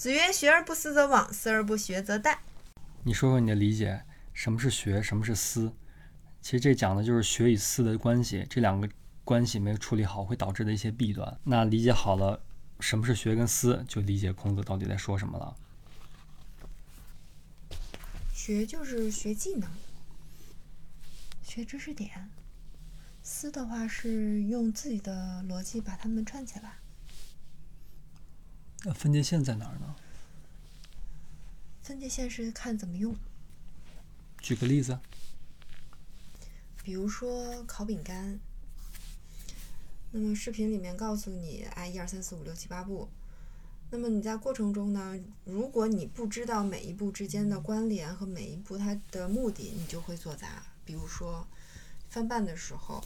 子曰：“学而不思则罔，思而不学则殆。”你说说你的理解，什么是学，什么是思？其实这讲的就是学与思的关系，这两个关系没有处理好，会导致的一些弊端。那理解好了什么是学跟思，就理解孔子到底在说什么了。学就是学技能，学知识点；思的话是用自己的逻辑把它们串起来。那分界线在哪儿呢？分界线是看怎么用。举个例子。比如说烤饼干，那么视频里面告诉你，哎，一二三四五六七八步。那么你在过程中呢，如果你不知道每一步之间的关联和每一步它的目的，你就会做砸。比如说翻拌的时候，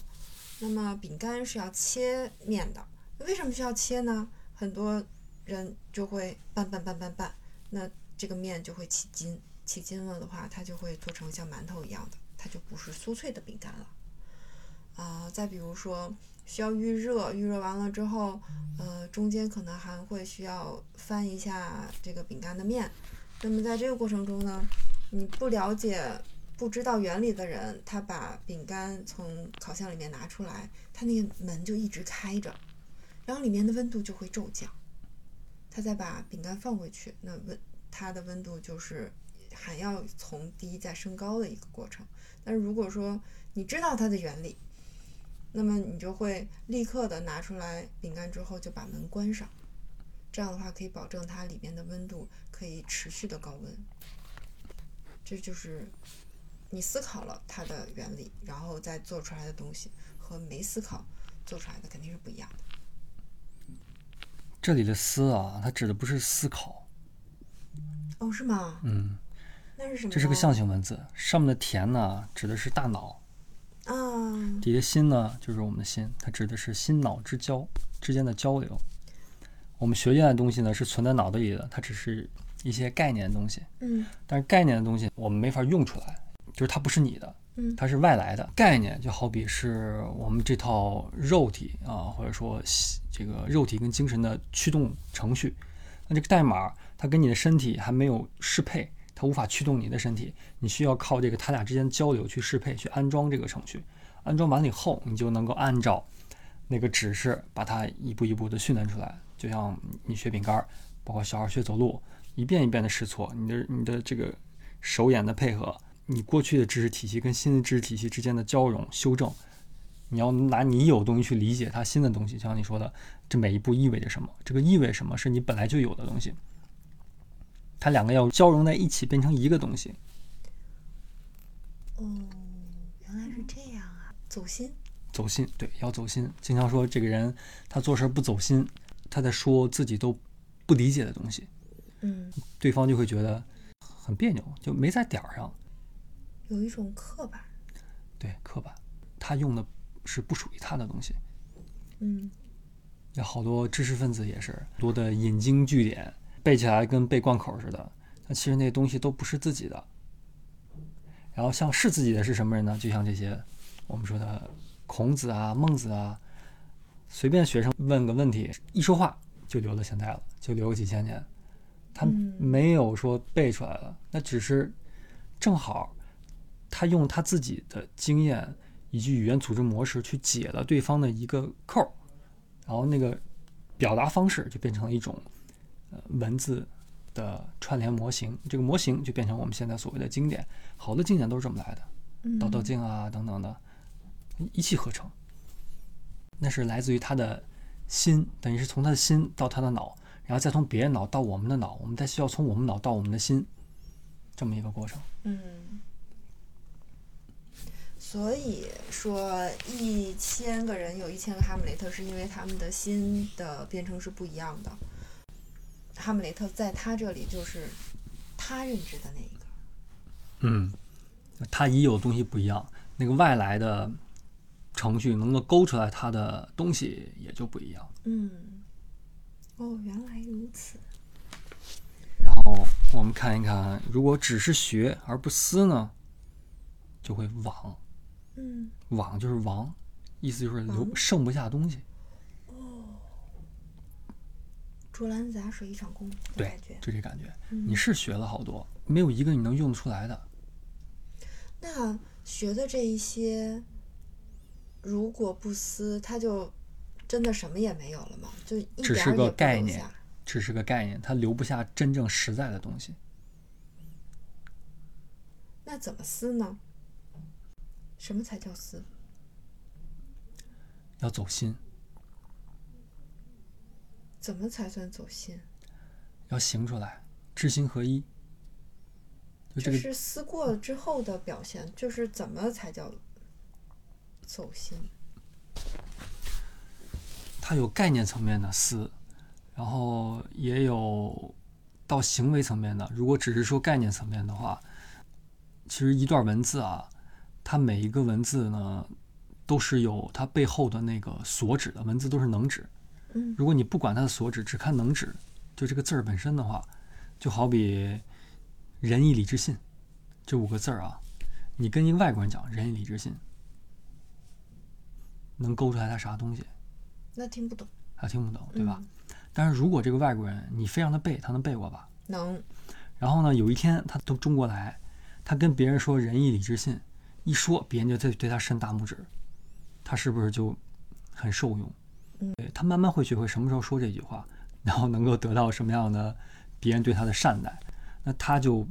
那么饼干是要切面的，为什么需要切呢？很多人就会拌拌拌拌拌，那这个面就会起筋，起筋了的话，它就会做成像馒头一样的，它就不是酥脆的饼干了。啊，再比如说。需要预热，预热完了之后，呃，中间可能还会需要翻一下这个饼干的面。那么在这个过程中呢，你不了解、不知道原理的人，他把饼干从烤箱里面拿出来，他那个门就一直开着，然后里面的温度就会骤降。他再把饼干放回去，那温它的温度就是还要从低再升高的一个过程。但是如果说你知道它的原理，那么你就会立刻的拿出来饼干之后就把门关上，这样的话可以保证它里面的温度可以持续的高温。这就是你思考了它的原理，然后再做出来的东西和没思考做出来的肯定是不一样的。这里的“思”啊，它指的不是思考。哦，是吗？嗯。那是什么？这是个象形文字，上面的“田”呢，指的是大脑。啊，底下心呢，就是我们的心，它指的是心脑之交之间的交流。我们学院的东西呢，是存在脑子里的，它只是一些概念的东西。嗯，但是概念的东西我们没法用出来，就是它不是你的，它是外来的概念，就好比是我们这套肉体啊，或者说这个肉体跟精神的驱动程序。那这个代码它跟你的身体还没有适配。它无法驱动你的身体，你需要靠这个它俩之间交流去适配、去安装这个程序。安装完了以后，你就能够按照那个指示把它一步一步的训练出来。就像你学饼干，包括小孩学走路，一遍一遍的试错，你的你的这个手眼的配合，你过去的知识体系跟新的知识体系之间的交融修正，你要拿你有东西去理解它新的东西。就像你说的，这每一步意味着什么？这个意味什么是你本来就有的东西。它两个要交融在一起，变成一个东西。哦，原来是这样啊！走心，走心，对，要走心。经常说这个人他做事不走心，他在说自己都不理解的东西。嗯，对方就会觉得很别扭，就没在点儿上。有一种刻板。对，刻板。他用的是不属于他的东西。嗯，有好多知识分子也是多的引经据典。背起来跟背贯口似的，那其实那东西都不是自己的。然后像是自己的是什么人呢？就像这些我们说的孔子啊、孟子啊，随便学生问个问题，一说话就留到现在了，就留个几千年。他没有说背出来了，那只是正好他用他自己的经验以及语言组织模式去解了对方的一个扣儿，然后那个表达方式就变成了一种。文字的串联模型，这个模型就变成我们现在所谓的经典。好多经典都是这么来的，《道德经》啊等等的，一气呵成。那是来自于他的心，等于是从他的心到他的脑，然后再从别人脑到我们的脑，我们再需要从我们脑到我们的心，这么一个过程。嗯。所以说，一千个人有一千个哈姆雷特，是因为他们的心的编程是不一样的。哈姆雷特在他这里就是他认知的那一个，嗯，他已有东西不一样，那个外来的程序能够勾出来他的东西也就不一样。嗯，哦，原来如此。然后我们看一看，如果只是学而不思呢，就会枉。嗯，枉就是亡，意思就是留剩不下东西。竹篮打水一场空的对。就这感觉。嗯你是学了好多，没有一个你能用得出来的。那学的这一些，如果不撕，它就真的什么也没有了吗？就一只是个概念只是个概念，它留不下真正实在的东西。那怎么撕呢？什么才叫撕？要走心，怎么才算走心？要行出来，知行合一。就这个是思过了之后的表现，就是怎么才叫走心？它有概念层面的思，然后也有到行为层面的。如果只是说概念层面的话，其实一段文字啊，它每一个文字呢，都是有它背后的那个所指的，文字都是能指。嗯如果你不管它的所指，只看能指，就这个字儿本身的话，就好比仁义礼智信这五个字儿啊，你跟一个外国人讲仁义礼智信，能勾出来他啥东西？那听不懂，他听不懂，对吧？嗯但是如果这个外国人你非让他背，他能背过吧？能，然后呢，有一天他从中国来，他跟别人说仁义礼智信，一说别人就对对他伸大拇指，他是不是就很受用？嗯对他慢慢会学会什么时候说这句话，然后能够得到什么样的别人对他的善待，那他就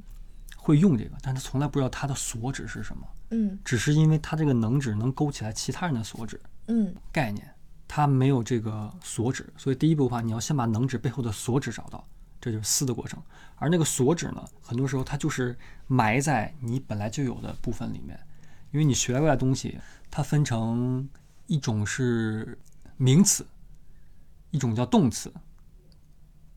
会用这个，但是他从来不知道他的所指是什么，嗯只是因为他这个能指能勾起来其他人的所指。嗯概念，他没有这个所指，所以第一步的话，你要先把能指背后的所指找到，这就是思的过程。而那个所指呢，很多时候它就是埋在你本来就有的部分里面，因为你学过来的东西，它分成一种是名词，一种叫动词。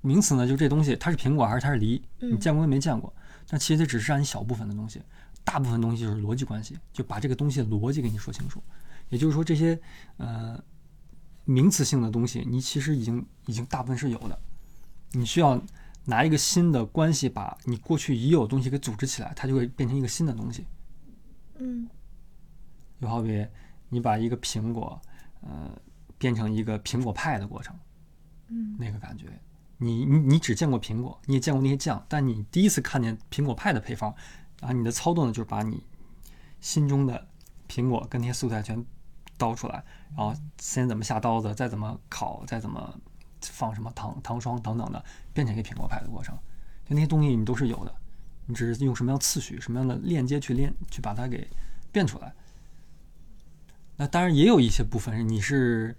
名词呢，就这东西它是苹果还是它是梨，你见过没没见过？但其实这只是占你小部分的东西，大部分东西就是逻辑关系，就把这个东西的逻辑给你说清楚。也就是说，这些呃名词性的东西，你其实已经已经大部分是有的，你需要拿一个新的关系把你过去已有的东西给组织起来，它就会变成一个新的东西。嗯就好比你把一个苹果，呃，变成一个苹果派的过程，嗯那个感觉。你你你只见过苹果，你也见过那些酱，但你第一次看见苹果派的配方，啊，你的操作呢就是把你心中的苹果跟那些素材全刀出来，然后先怎么下刀子，再怎么烤，再怎么放什么糖糖霜等等的，变成一个苹果派的过程。就那些东西你都是有的，你只是用什么样次序、什么样的链接去链去把它给变出来。那当然也有一些部分是你是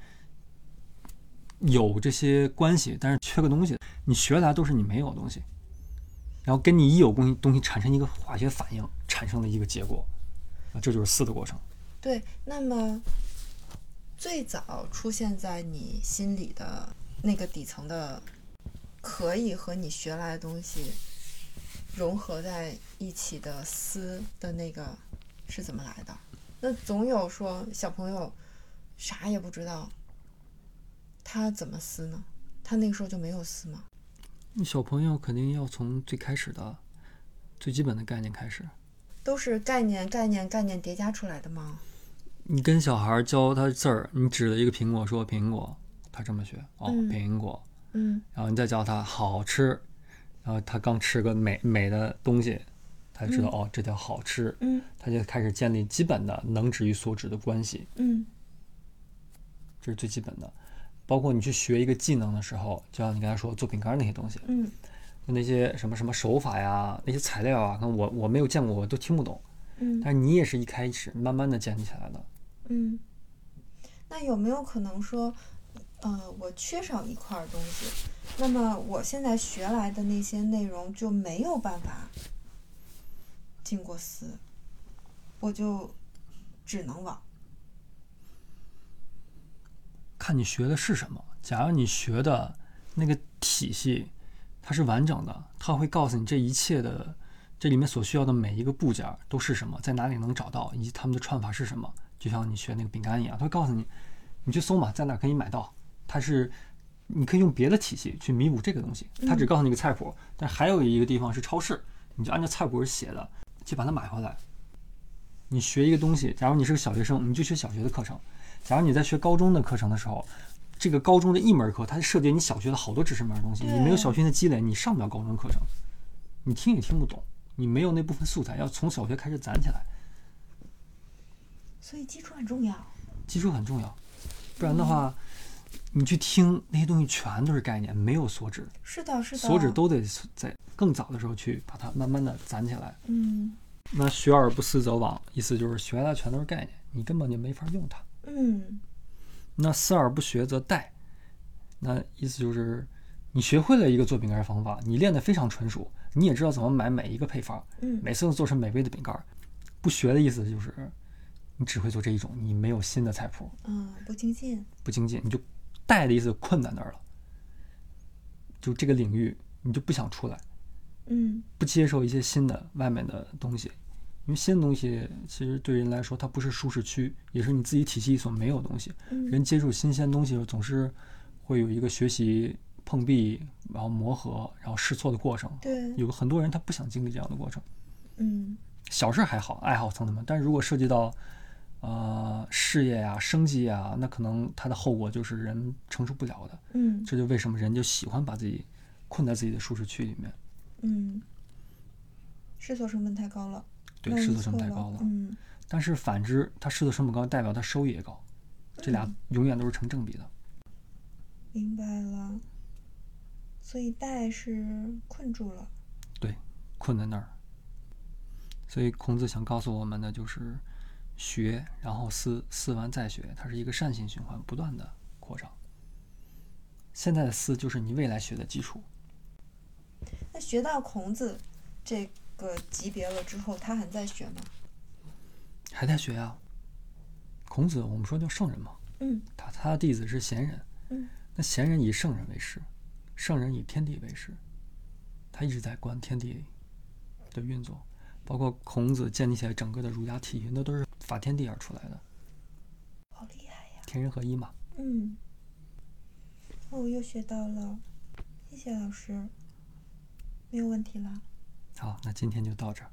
有这些关系，但是缺个东西，你学来都是你没有的东西，然后跟你已有东西东西产生一个化学反应，产生的一个结果，啊，这就是思的过程。对。那么最早出现在你心里的那个底层的，可以和你学来的东西融合在一起的思的那个是怎么来的？那总有说小朋友啥也不知道，他怎么撕呢？他那个时候就没有撕吗？小朋友肯定要从最开始的最基本的概念开始。都是概念、概念、概念叠加出来的吗？你跟小孩教他字儿，你指了一个苹果说苹果，他这么学哦，嗯苹果，嗯然后你再教他好吃，然后他刚吃个美美的东西，他就知道、哦，这叫好吃，嗯他就开始建立基本的能指与所指的关系，嗯这是最基本的。包括你去学一个技能的时候，就像你刚才说做饼干那些东西，嗯就那些什么什么手法呀，那些材料啊，那我我没有见过，我都听不懂。嗯但是你也是一开始慢慢的建立起来的。嗯。那有没有可能说，呃，我缺少一块东西，那么我现在学来的那些内容就没有办法经过司，我就只能往。看你学的是什么。假如你学的那个体系它是完整的，它会告诉你这一切的这里面所需要的每一个部件都是什么，在哪里能找到，以及它们的串法是什么。就像你学那个饼干一样，它会告诉你，你去搜嘛，在哪可以买到。它是你可以用别的体系去弥补这个东西，它只告诉你个菜谱，但还有一个地方是超市，你就按照菜谱写的去把它买回来。你学一个东西，假如你是个小学生，你就学小学的课程；假如你在学高中的课程的时候，这个高中的一门课，它涉及你小学的好多知识面的东西。你没有小学的积累，你上不了高中课程，你听也听不懂，你没有那部分素材，要从小学开始攒起来，所以基础很重要。基础很重要。不然的话，你去听那些东西全都是概念，没有所指，是的，是的。所指都得在更早的时候去把它慢慢的攒起来。嗯那学而不思则罔，意思就是学来全都是概念，你根本就没法用它。嗯那思而不学则殆，那意思就是你学会了一个做饼干的方法，你练得非常纯熟，你也知道怎么买每一个配方，嗯每次都做成美味的饼干。不学的意思就是你只会做这一种，你没有新的菜谱，嗯，不精进。不精进，你就殆的意思困在那儿了。就这个领域，你就不想出来，嗯不接受一些新的外面的东西，因为新的东西其实对人来说，它不是舒适区，也是你自己体系所没有的东西。嗯人接触新鲜东西的时候总是会有一个学习碰壁，然后磨合，然后试错的过程。对，有很多人他不想经历这样的过程。嗯小事还好，爱好层面，但是如果涉及到呃事业呀、生计呀，那可能它的后果就是人承受不了的。嗯这就为什么人就喜欢把自己困在自己的舒适区里面。嗯，试错成本太高了。对，试错成本太高了。嗯但是反之，它试错成本高，代表它收益也高，这俩永远都是成正比的。明白了。所以带是困住了。对，困在那儿。所以孔子想告诉我们的就是，学，然后思，思完再学，它是一个善性循环，不断的扩张。现在的思就是你未来学的基础。那学到孔子这个级别了之后，他还在学吗？还在学呀、孔子我们说叫圣人嘛，嗯他他的弟子是贤人，嗯那贤人以圣人为师，圣人以天地为师，他一直在观天地的运作，包括孔子建立起来整个的儒家体系，那都是法天地而出来的，好厉害呀。天人合一嘛。嗯，哦，我又学到了，谢谢老师，没有问题了。好，那今天就到这儿。